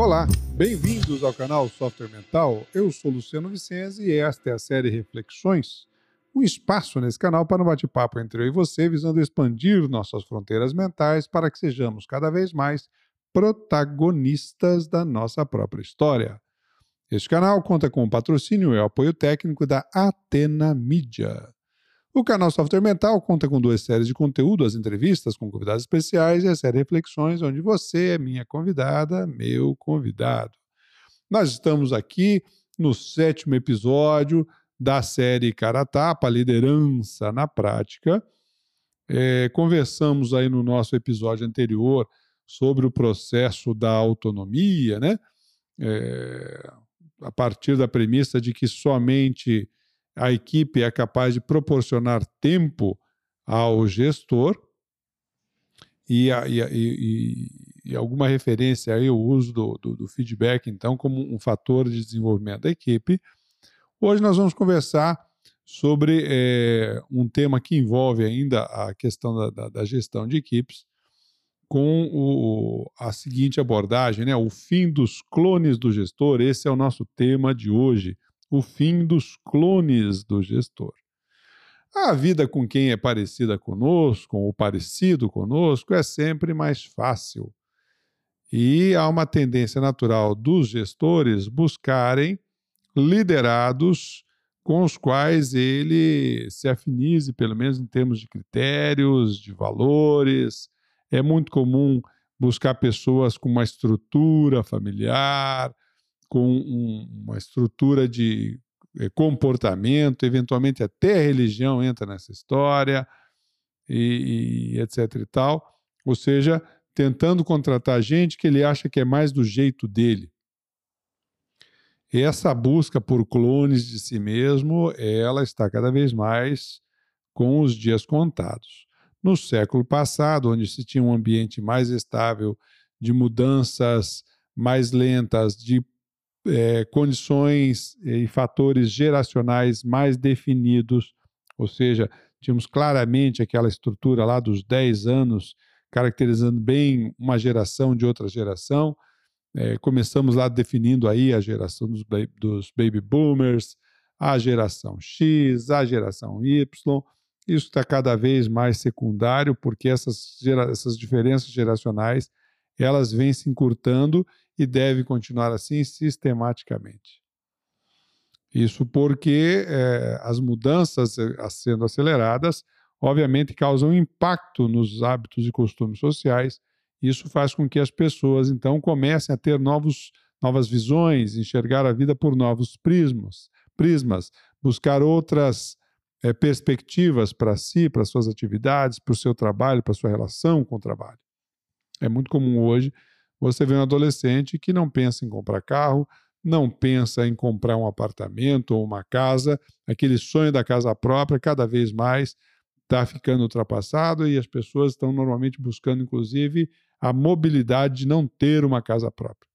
Olá, bem-vindos ao canal Software Mental. Eu sou Luciano Vicenzi e esta é a série Reflexões, um espaço nesse canal para um bate-papo entre eu e você, visando expandir nossas fronteiras mentais para que sejamos cada vez mais protagonistas da nossa própria história. Este canal conta com o patrocínio e o apoio técnico da Atena Mídia. O canal Software Mental conta com duas séries de conteúdo, as entrevistas com convidados especiais e a série Reflexões, onde você é minha convidada, meu convidado. Nós estamos aqui no sétimo episódio da série Cara Tapa, Liderança na Prática. É, conversamos aí no nosso episódio anterior sobre o processo da autonomia, né? É, a partir da premissa de que somente a equipe é capaz de proporcionar tempo ao gestor e, a, e, e, e alguma referência aí ao uso do, do, do, feedback, então, como um fator de desenvolvimento da equipe. Hoje nós vamos conversar sobre é, um tema que envolve ainda a questão da, da, da gestão de equipes, com o, a seguinte abordagem, né? o fim dos clones do gestor. Esse é o nosso tema de hoje o fim dos clones do gestor. A vida com quem é parecida conosco, ou parecido conosco, é sempre mais fácil. E há uma tendência natural dos gestores buscarem liderados com os quais ele se afinize, pelo menos em termos de critérios, de valores. É muito comum buscar pessoas com uma estrutura familiar, com um, uma estrutura de eh, comportamento, eventualmente até religião entra nessa história, e, e, etc e tal. Ou seja, tentando contratar gente que ele acha que é mais do jeito dele. E essa busca por clones de si mesmo, ela está cada vez mais com os dias contados. No século passado, onde se tinha um ambiente mais estável, de mudanças mais lentas, de é, condições e fatores geracionais mais definidos, ou seja, tínhamos claramente aquela estrutura lá dos 10 anos, caracterizando bem uma geração de outra geração. É, começamos lá definindo aí a geração dos, dos baby boomers, a geração X, a geração Y. Isso está cada vez mais secundário, porque essas, essas diferenças geracionais elas vêm se encurtando e deve continuar assim sistematicamente. Isso porque é, as mudanças eh, sendo aceleradas, obviamente, causam impacto nos hábitos e costumes sociais. Isso faz com que as pessoas, então, comecem a ter novos, novas visões, enxergar a vida por novos prismas, prismas buscar outras é, perspectivas para si, para suas atividades, para o seu trabalho, para sua relação com o trabalho. É muito comum hoje você vê um adolescente que não pensa em comprar carro, não pensa em comprar um apartamento ou uma casa, aquele sonho da casa própria cada vez mais está ficando ultrapassado e as pessoas estão normalmente buscando, inclusive, a mobilidade de não ter uma casa própria.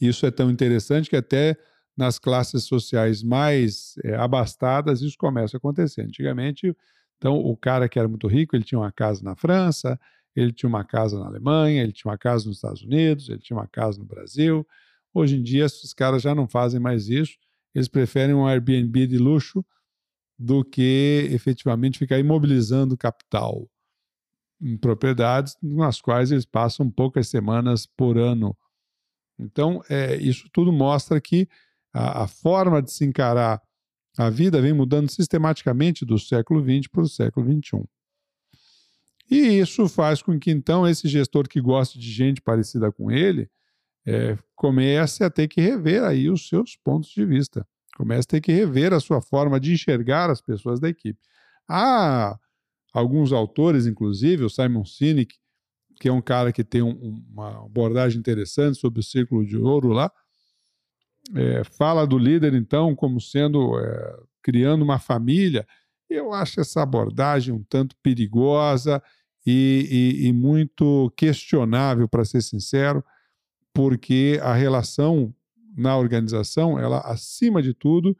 Isso é tão interessante que até nas classes sociais mais é, abastadas isso começa a acontecer. Antigamente, então, o cara que era muito rico, ele tinha uma casa na França, ele tinha uma casa na Alemanha, ele tinha uma casa nos Estados Unidos, ele tinha uma casa no Brasil. Hoje em dia, esses caras já não fazem mais isso. Eles preferem um Airbnb de luxo do que efetivamente ficar imobilizando capital em propriedades nas quais eles passam poucas semanas por ano. Então, é, isso tudo mostra que a, a, forma de se encarar a vida vem mudando sistematicamente do século XX para o século XXI. E isso faz com que, então, esse gestor que gosta de gente parecida com ele é, comece a ter que rever aí os seus pontos de vista. Comece a ter que rever a sua forma de enxergar as pessoas da equipe. Há alguns autores, inclusive, o Simon Sinek, que é um cara que tem um, uma abordagem interessante sobre o círculo de ouro lá, é, fala do líder, então, como sendo, é, criando uma família. Eu acho essa abordagem um tanto perigosa e, e, e muito questionável, para ser sincero, porque a relação na organização, ela, acima de tudo,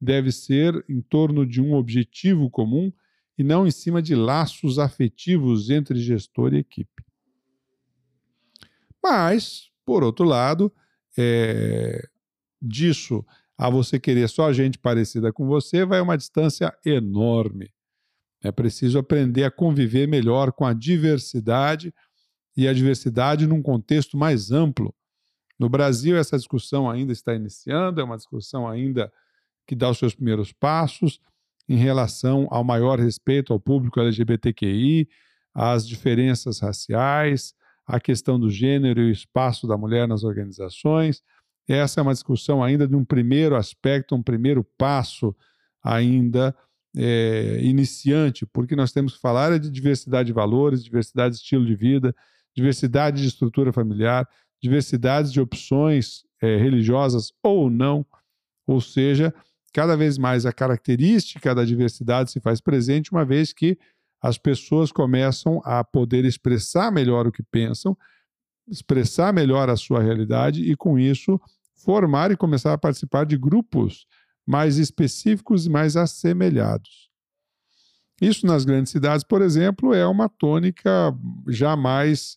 deve ser em torno de um objetivo comum e não em cima de laços afetivos entre gestor e equipe. Mas, Por outro lado, é, disso a você querer só gente parecida com você, vai uma distância enorme. É preciso aprender a conviver melhor com a diversidade e a diversidade num contexto mais amplo. No Brasil, essa discussão ainda está iniciando, é uma discussão ainda que dá os seus primeiros passos em relação ao maior respeito ao público LGBTQI, às diferenças raciais, à questão do gênero e o espaço da mulher nas organizações. Essa é uma discussão ainda de um primeiro aspecto, um primeiro passo ainda é, iniciante, porque nós temos que falar é de diversidade de valores, diversidade de estilo de vida, diversidade de estrutura familiar, diversidade de opções é, religiosas ou não, ou seja, cada vez mais a característica da diversidade se faz presente, uma vez que as pessoas começam a poder expressar melhor o que pensam, expressar melhor a sua realidade e, com isso, formar e começar a participar de grupos mais específicos e mais assemelhados. Isso nas grandes cidades, por exemplo, é uma tônica jamais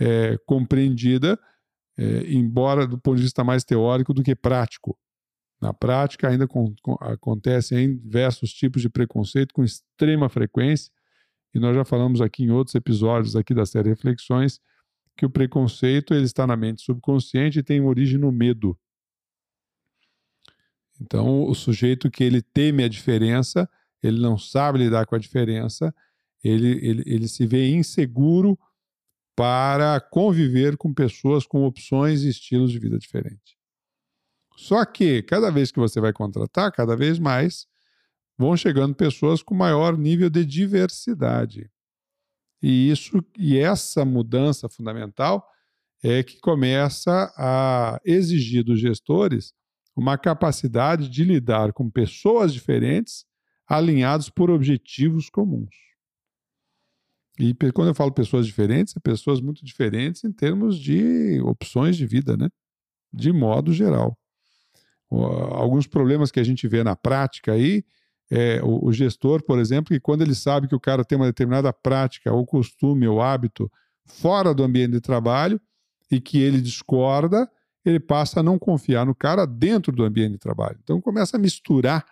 é, compreendida, é, embora do ponto de vista mais teórico do que prático. Na prática, ainda com, com, acontecem diversos tipos de preconceito com extrema frequência, e nós já falamos aqui em outros episódios aqui da série Reflexões que o preconceito ele está na mente subconsciente e tem origem no medo. Então, o sujeito que ele teme a diferença, ele não sabe lidar com a diferença, ele, ele, ele se vê inseguro para conviver com pessoas com opções e estilos de vida diferentes. Só que, cada vez que você vai contratar, cada vez mais vão chegando pessoas com maior nível de diversidade. E isso e essa mudança fundamental é que começa a exigir dos gestores uma capacidade de lidar com pessoas diferentes alinhados por objetivos comuns. E quando eu falo pessoas diferentes, é pessoas muito diferentes em termos de opções de vida, né? De modo geral. Alguns problemas que a gente vê na prática aí, é, o, gestor, por exemplo, que quando ele sabe que o cara tem uma determinada prática, ou costume, ou hábito fora do ambiente de trabalho, e que ele discorda, ele passa a não confiar no cara dentro do ambiente de trabalho. Então começa a misturar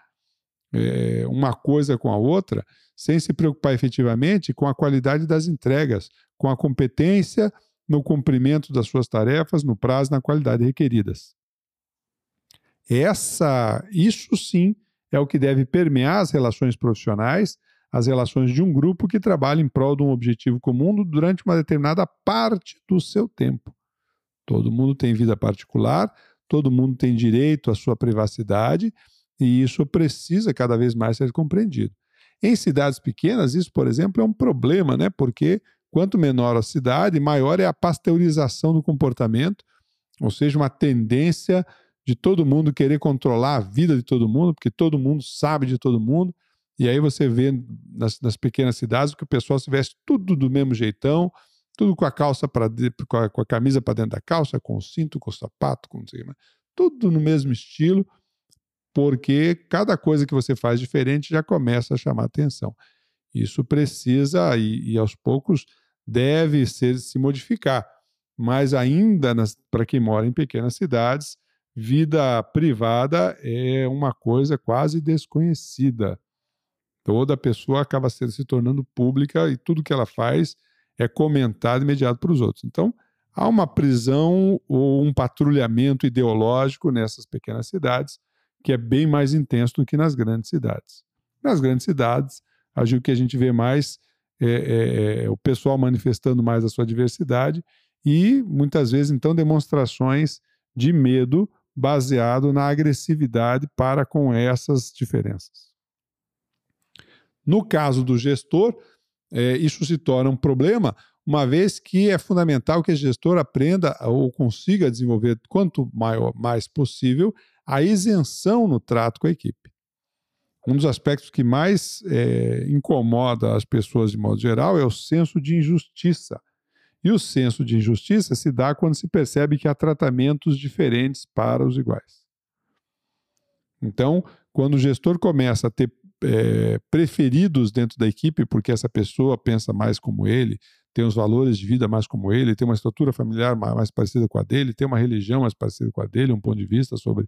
é, uma coisa com a outra, sem se preocupar efetivamente com a qualidade das entregas, com a competência no cumprimento das suas tarefas, no prazo, na qualidade requeridas. Essa, isso sim é o que deve permear as relações profissionais, as relações de um grupo que trabalha em prol de um objetivo comum durante uma determinada parte do seu tempo. Todo mundo tem vida particular, todo mundo tem direito à sua privacidade e isso precisa cada vez mais ser compreendido. Em cidades pequenas, isso, por exemplo, é um problema, né? Porque quanto menor a cidade, maior é a pasteurização do comportamento, ou seja, uma tendência de todo mundo querer controlar a vida de todo mundo, porque todo mundo sabe de todo mundo. E aí você vê nas, nas pequenas cidades que o pessoal se veste tudo do mesmo jeitão, tudo com a calça para com, a, com a camisa para dentro da calça, com o cinto, com o sapato, com sei, tudo no mesmo estilo, porque cada coisa que você faz diferente já começa a chamar atenção. Isso precisa e, e aos poucos deve ser se modificar, mas ainda para quem mora em pequenas cidades, vida privada é uma coisa quase desconhecida. Toda pessoa acaba se tornando pública e tudo que ela faz é comentado imediato para os outros. Então, há uma prisão ou um patrulhamento ideológico nessas pequenas cidades que é bem mais intenso do que nas grandes cidades. Nas grandes cidades, acho que a gente vê mais é, é, é, o pessoal manifestando mais a sua diversidade e muitas vezes então demonstrações de medo baseado na agressividade para com essas diferenças. No caso do gestor, é, isso se torna um problema, uma vez que é fundamental que o gestor aprenda ou consiga desenvolver quanto maior, mais possível a isenção no trato com a equipe. Um dos aspectos que mais é, incomoda as pessoas de modo geral é o senso de injustiça. E o senso de injustiça se dá quando se percebe que há tratamentos diferentes para os iguais. Então, quando o gestor começa a ter é, preferidos dentro da equipe, porque essa pessoa pensa mais como ele, tem os valores de vida mais como ele, tem uma estrutura familiar mais parecida com a dele, tem uma religião mais parecida com a dele, um ponto de vista sobre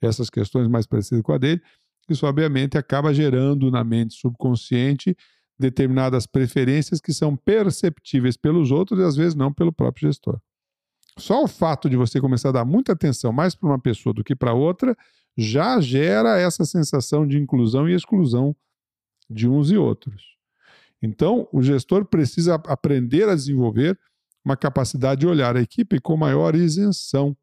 essas questões mais parecido com a dele, isso obviamente acaba gerando na mente subconsciente determinadas preferências que são perceptíveis pelos outros e às vezes não pelo próprio gestor. Só o fato de você começar a dar muita atenção mais para uma pessoa do que para outra já gera essa sensação de inclusão e exclusão de uns e outros. Então, o gestor precisa aprender a desenvolver uma capacidade de olhar a equipe com maior isenção,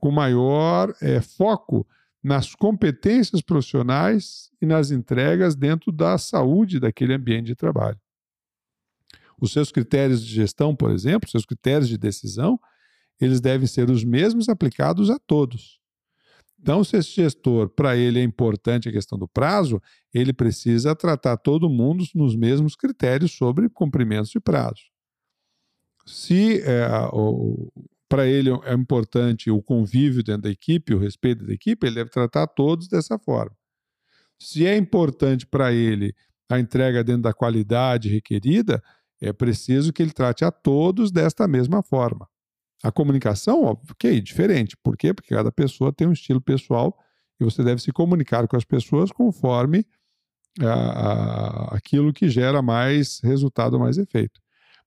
com maior é, foco nas competências profissionais e nas entregas dentro da saúde daquele ambiente de trabalho. Os seus critérios de gestão, por exemplo, seus critérios de decisão, eles devem ser os mesmos aplicados a todos. Então, se esse gestor, para ele é importante a questão do prazo, ele precisa tratar todo mundo nos mesmos critérios sobre cumprimentos de prazo. Se é, para ele é importante o convívio dentro da equipe, o respeito da equipe, ele deve tratar todos dessa forma. Se é importante para ele a entrega dentro da qualidade requerida, é preciso que ele trate a todos desta mesma forma. A comunicação, ok, diferente. Por quê? Porque cada pessoa tem um estilo pessoal e você deve se comunicar com as pessoas conforme a, a, aquilo que gera mais resultado, mais efeito.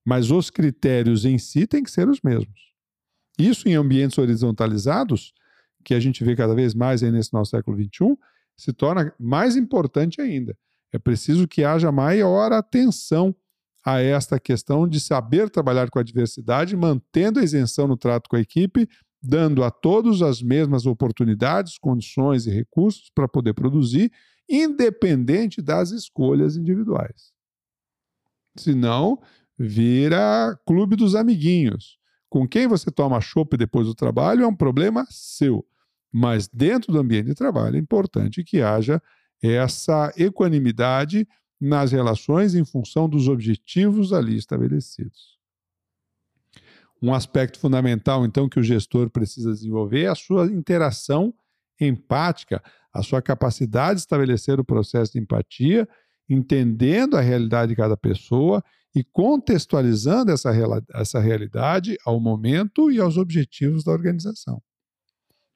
Mas os critérios em si têm que ser os mesmos. Isso em ambientes horizontalizados, que a gente vê cada vez mais aí nesse nosso século XXI, se torna mais importante ainda. É preciso que haja maior atenção a esta questão de saber trabalhar com a diversidade, mantendo a isenção no trato com a equipe, dando a todos as mesmas oportunidades, condições e recursos para poder produzir, independente das escolhas individuais. Senão, vira clube dos amiguinhos. Com quem você toma chopp depois do trabalho é um problema seu. Mas dentro do ambiente de trabalho é importante que haja essa equanimidade nas relações em função dos objetivos ali estabelecidos. Um aspecto fundamental, então, que o gestor precisa desenvolver é a sua interação empática, a sua capacidade de estabelecer o processo de empatia, entendendo a realidade de cada pessoa e contextualizando essa, essa realidade ao momento e aos objetivos da organização.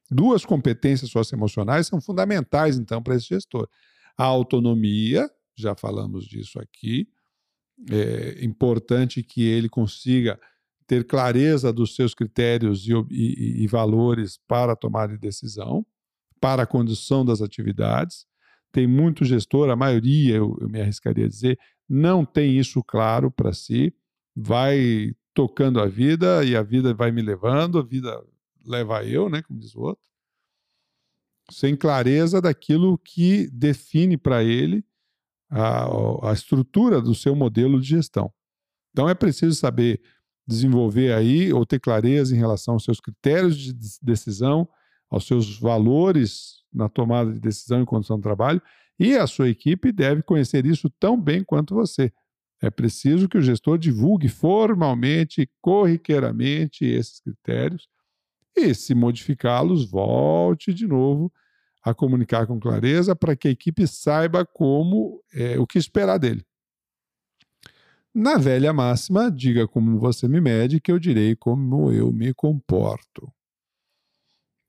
Duas competências socioemocionais são fundamentais, então, para esse gestor: a autonomia já falamos disso aqui. É importante que ele consiga ter clareza dos seus critérios e, e, e valores para a tomada de decisão, para a condução das atividades. Tem muito gestor, a maioria, eu, eu me arriscaria a dizer, não tem isso claro para si, vai tocando a vida e a vida vai me levando, a vida leva eu, né, como diz o outro, sem clareza daquilo que define para ele a, a estrutura do seu modelo de gestão. Então é preciso saber desenvolver aí ou ter clareza em relação aos seus critérios de decisão, aos seus valores na tomada de decisão e condução do trabalho, e a sua equipe deve conhecer isso tão bem quanto você. É preciso que o gestor divulgue formalmente, corriqueiramente esses critérios e, se modificá-los, volte de novo a comunicar com clareza para que a equipe saiba como é, o que esperar dele. Na velha máxima, diga como você me mede, que eu direi como eu me comporto.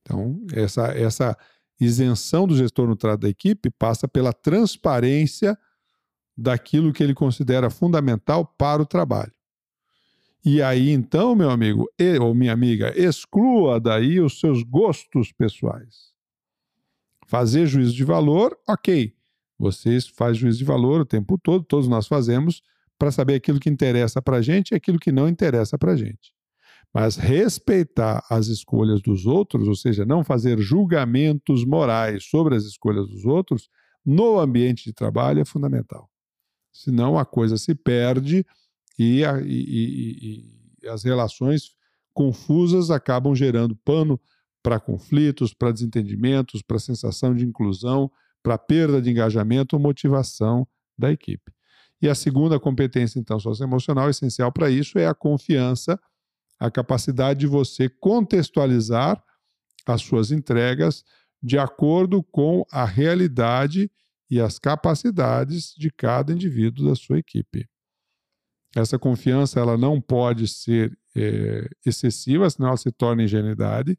Então, essa, essa isenção do gestor no trato da equipe passa pela transparência daquilo que ele considera fundamental para o trabalho. E aí, então, meu amigo ou minha amiga, exclua daí os seus gostos pessoais. Fazer juízo de valor, ok. Vocês fazem juízo de valor o tempo todo, todos nós fazemos, para saber aquilo que interessa para a gente e aquilo que não interessa para a gente. Mas respeitar as escolhas dos outros, ou seja, não fazer julgamentos morais sobre as escolhas dos outros, no ambiente de trabalho é fundamental. Senão a coisa se perde e, a, e, e, e as relações confusas acabam gerando pano para conflitos, para desentendimentos, para sensação de inclusão, para perda de engajamento ou motivação da equipe. E a segunda competência, então, socioemocional, essencial para isso, é a confiança, a capacidade de você contextualizar as suas entregas de acordo com a realidade e as capacidades de cada indivíduo da sua equipe. Essa confiança ela não pode ser é, excessiva, senão ela se torna ingenuidade.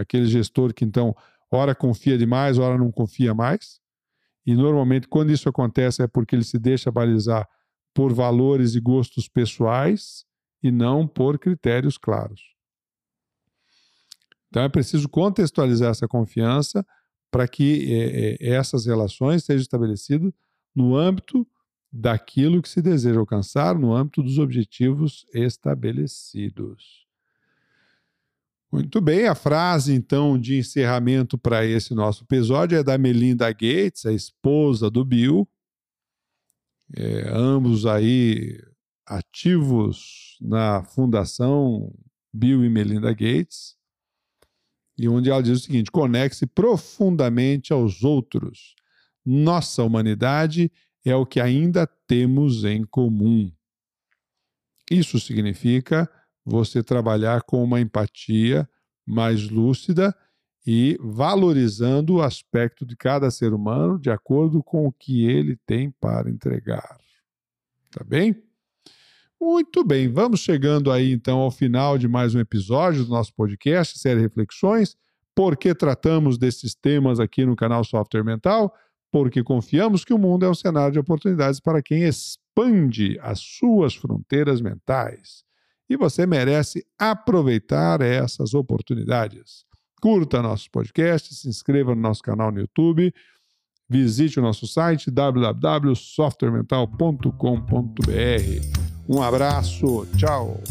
Aquele gestor que então ora confia demais, ora não confia mais. E normalmente quando isso acontece é porque ele se deixa balizar por valores e gostos pessoais e não por critérios claros. Então é preciso contextualizar essa confiança para que é, é, essas relações sejam estabelecidas no âmbito daquilo que se deseja alcançar, no âmbito dos objetivos estabelecidos. Muito bem, a frase então de encerramento para esse nosso episódio é da Melinda Gates, a esposa do Bill, é, ambos aí ativos na fundação Bill e Melinda Gates, e onde ela diz o seguinte: conecte-se profundamente aos outros. Nossa humanidade é o que ainda temos em comum. Isso significa você trabalhar com uma empatia mais lúcida e valorizando o aspecto de cada ser humano de acordo com o que ele tem para entregar. Tá bem? Muito bem, vamos chegando aí então ao final de mais um episódio do nosso podcast, série Reflexões. Por que tratamos desses temas aqui no canal Software Mental? Porque confiamos que o mundo é um cenário de oportunidades para quem expande as suas fronteiras mentais. E você merece aproveitar essas oportunidades. Curta nosso podcast, se inscreva no nosso canal no YouTube, visite o nosso site www.softwaremental.com.br. Um abraço, tchau!